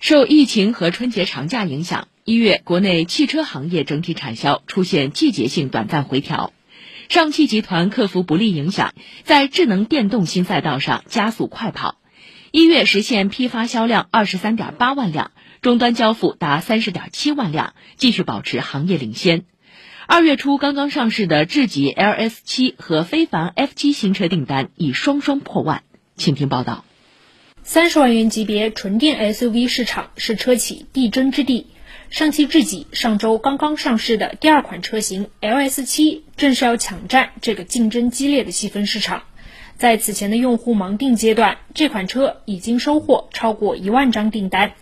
受疫情和春节长假影响，一月国内汽车行业整体产销出现季节性短暂回调。上汽集团克服不利影响，在智能电动新赛道上加速快跑。一月实现批发销量二十三点八万辆，终端交付达三十点七万辆，继续保持行业领先。二月初刚刚上市的智己 LS 七和非凡 F 七新车订单已双双破万。请听报道。三十万元级别纯电 SUV 市场是车企必争之地。上汽智己上周刚刚上市的第二款车型 LS 七，正是要抢占这个竞争激烈的细分市场。在此前的用户盲定阶段，这款车已经收获超过一万张订单。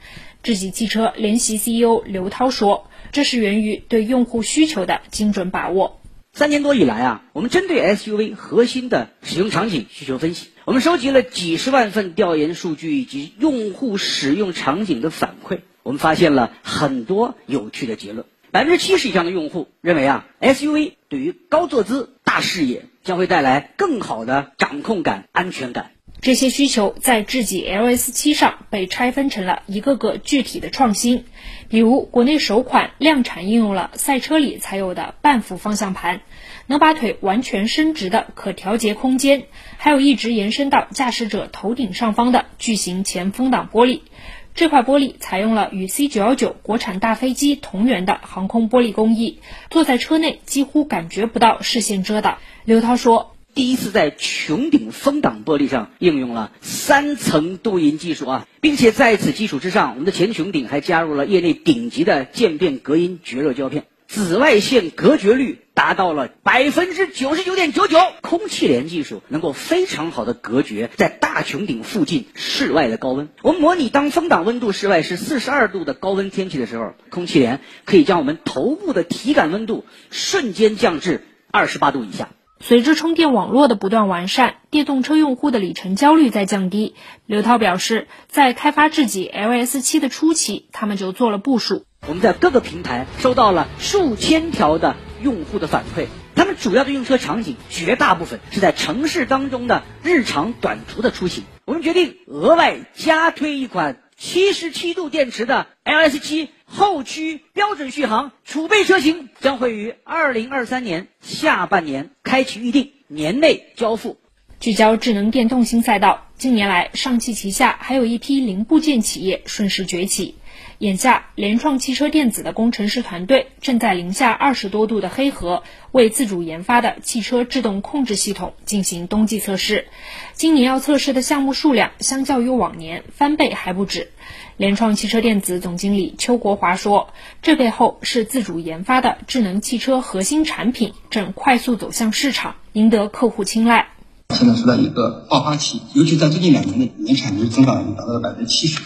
智己汽车联席 CEO 刘涛说：“这是源于对用户需求的精准把握。三年多以来啊，我们针对 SUV 核心的使用场景需求分析。”我们收集了几十万份调研数据以及用户使用场景的反馈，我们发现了很多有趣的结论。百分之七十以上的用户认为啊，SUV 对于高坐姿、大视野将会带来更好的掌控感、安全感。这些需求在智己 LS 七上被拆分成了一个个具体的创新，比如国内首款量产应用了赛车里才有的半幅方向盘，能把腿完全伸直的可调节空间，还有一直延伸到驾驶者头顶上方的巨型前风挡玻璃。这块玻璃采用了与 C919 国产大飞机同源的航空玻璃工艺，坐在车内几乎感觉不到视线遮挡。刘涛说。第一次在穹顶风挡玻璃上应用了三层镀银技术啊，并且在此基础之上，我们的前穹顶还加入了业内顶级的渐变隔音绝热胶片，紫外线隔绝率达到了百分之九十九点九九，空气帘技术能够非常好的隔绝在大穹顶附近室外的高温。我们模拟当风挡温度室外是四十二度的高温天气的时候，空气帘可以将我们头部的体感温度瞬间降至二十八度以下。随着充电网络的不断完善，电动车用户的里程焦虑在降低。刘涛表示，在开发智己 LS 七的初期，他们就做了部署。我们在各个平台收到了数千条的用户的反馈，他们主要的用车场景绝大部分是在城市当中的日常短途的出行。我们决定额外加推一款七十七度电池的 LS 七。后驱标准续航储备车型将会于二零二三年下半年开启预定，年内交付。聚焦智能电动新赛道，近年来上汽旗下还有一批零部件企业顺势崛起。眼下，联创汽车电子的工程师团队正在零下二十多度的黑河为自主研发的汽车制动控制系统进行冬季测试。今年要测试的项目数量相较于往年翻倍还不止。联创汽车电子总经理邱国华说：“这背后是自主研发的智能汽车核心产品正快速走向市场，赢得客户青睐。现在是在一个爆发期，尤其在最近两年内，年产值增长已经达到了百分之七十。”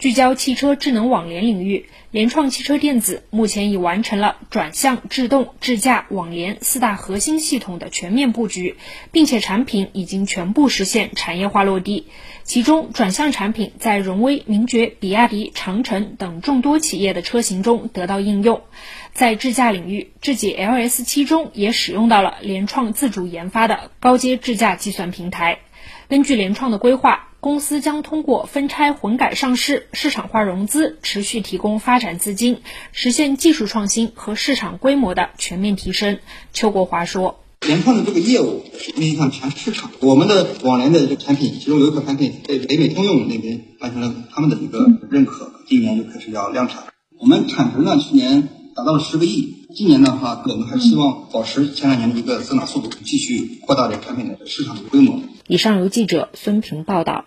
聚焦汽车智能网联领域，联创汽车电子目前已完成了转向、制动、智驾、网联四大核心系统的全面布局，并且产品已经全部实现产业化落地。其中，转向产品在荣威、名爵、比亚迪、长城等众多企业的车型中得到应用。在智驾领域，智己 LS 七中也使用到了联创自主研发的高阶智驾计算平台。根据联创的规划。公司将通过分拆混改上市、市场化融资，持续提供发展资金，实现技术创新和市场规模的全面提升。邱国华说：“联创的这个业务面向全市场，我们的网联的这个产品，其中有一款产品被北美通用那边完成了他们的一个认可，今年就开始要量产。我们产值呢，去年达到了十个亿，今年的话，我们还希望保持前两年的一个增长速度，继续扩大这个产品的市场的规模。”以上由记者孙平报道。